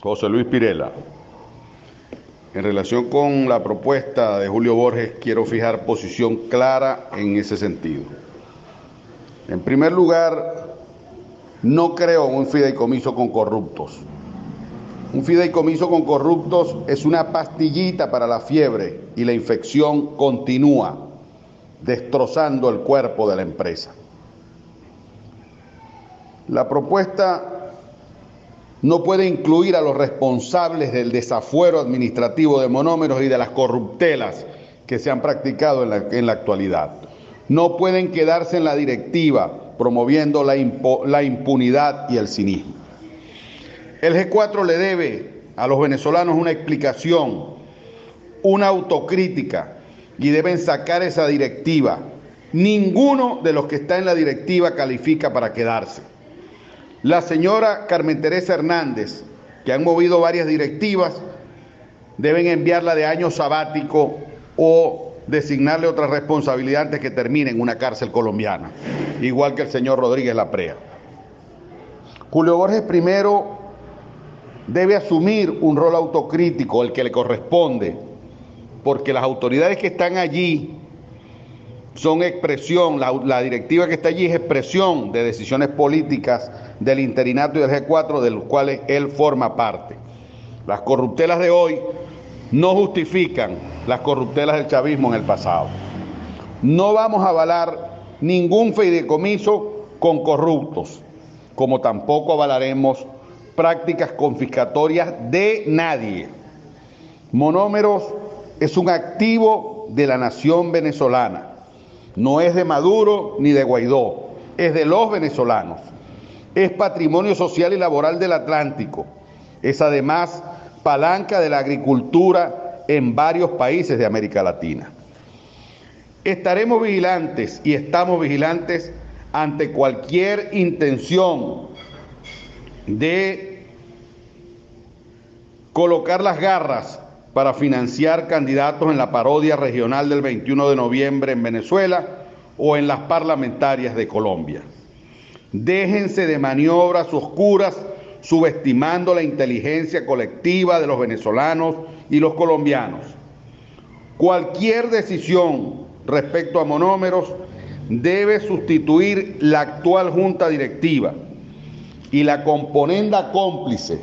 José Luis Pirela. En relación con la propuesta de Julio Borges, quiero fijar posición clara en ese sentido. En primer lugar, no creo en un fideicomiso con corruptos. Un fideicomiso con corruptos es una pastillita para la fiebre y la infección continúa, destrozando el cuerpo de la empresa. La propuesta no puede incluir a los responsables del desafuero administrativo de monómeros y de las corruptelas que se han practicado en la, en la actualidad. No pueden quedarse en la directiva promoviendo la, la impunidad y el cinismo. El G4 le debe a los venezolanos una explicación, una autocrítica y deben sacar esa directiva. Ninguno de los que está en la directiva califica para quedarse. La señora Carmen Teresa Hernández, que han movido varias directivas, deben enviarla de año sabático o designarle otra responsabilidad antes que termine en una cárcel colombiana, igual que el señor Rodríguez Laprea. Julio Borges primero debe asumir un rol autocrítico, el que le corresponde, porque las autoridades que están allí son expresión, la, directiva que está allí es expresión de decisiones políticas del interinato y del G4 de los cuales él forma parte. Las corruptelas de hoy no justifican las corruptelas del chavismo en el pasado. No vamos a avalar ningún fideicomiso con corruptos, como tampoco avalaremos prácticas confiscatorias de nadie. Monómeros es un activo de la nación venezolana no es de Maduro ni de Guaidó, es de los venezolanos. Es patrimonio social y laboral del Atlántico. Es además palanca de la agricultura en varios países de América Latina. Estaremos vigilantes y estamos vigilantes ante cualquier intención de colocar las garras para financiar candidatos en la parodia regional del 21 de noviembre en Venezuela o en las parlamentarias de Colombia. Déjense de maniobras oscuras subestimando la inteligencia colectiva de los venezolanos y los colombianos. Cualquier decisión respecto a monómeros debe sustituir la actual junta directiva y la componenda cómplice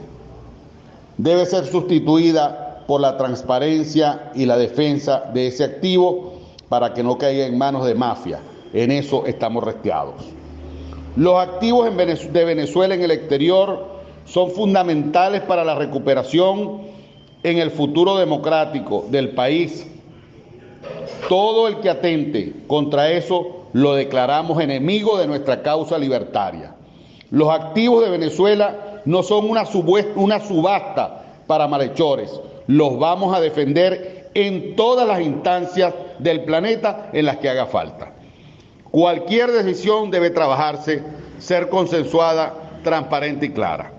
debe ser sustituida por la transparencia y la defensa de ese activo para que no caiga en manos de mafia. En eso estamos resteados. Los activos de Venezuela en el exterior son fundamentales para la recuperación en el futuro democrático del país. Todo el que atente contra eso lo declaramos enemigo de nuestra causa libertaria. Los activos de Venezuela no son una, una subasta para malhechores, los vamos a defender en todas las instancias del planeta en las que haga falta. Cualquier decisión debe trabajarse, ser consensuada, transparente y clara.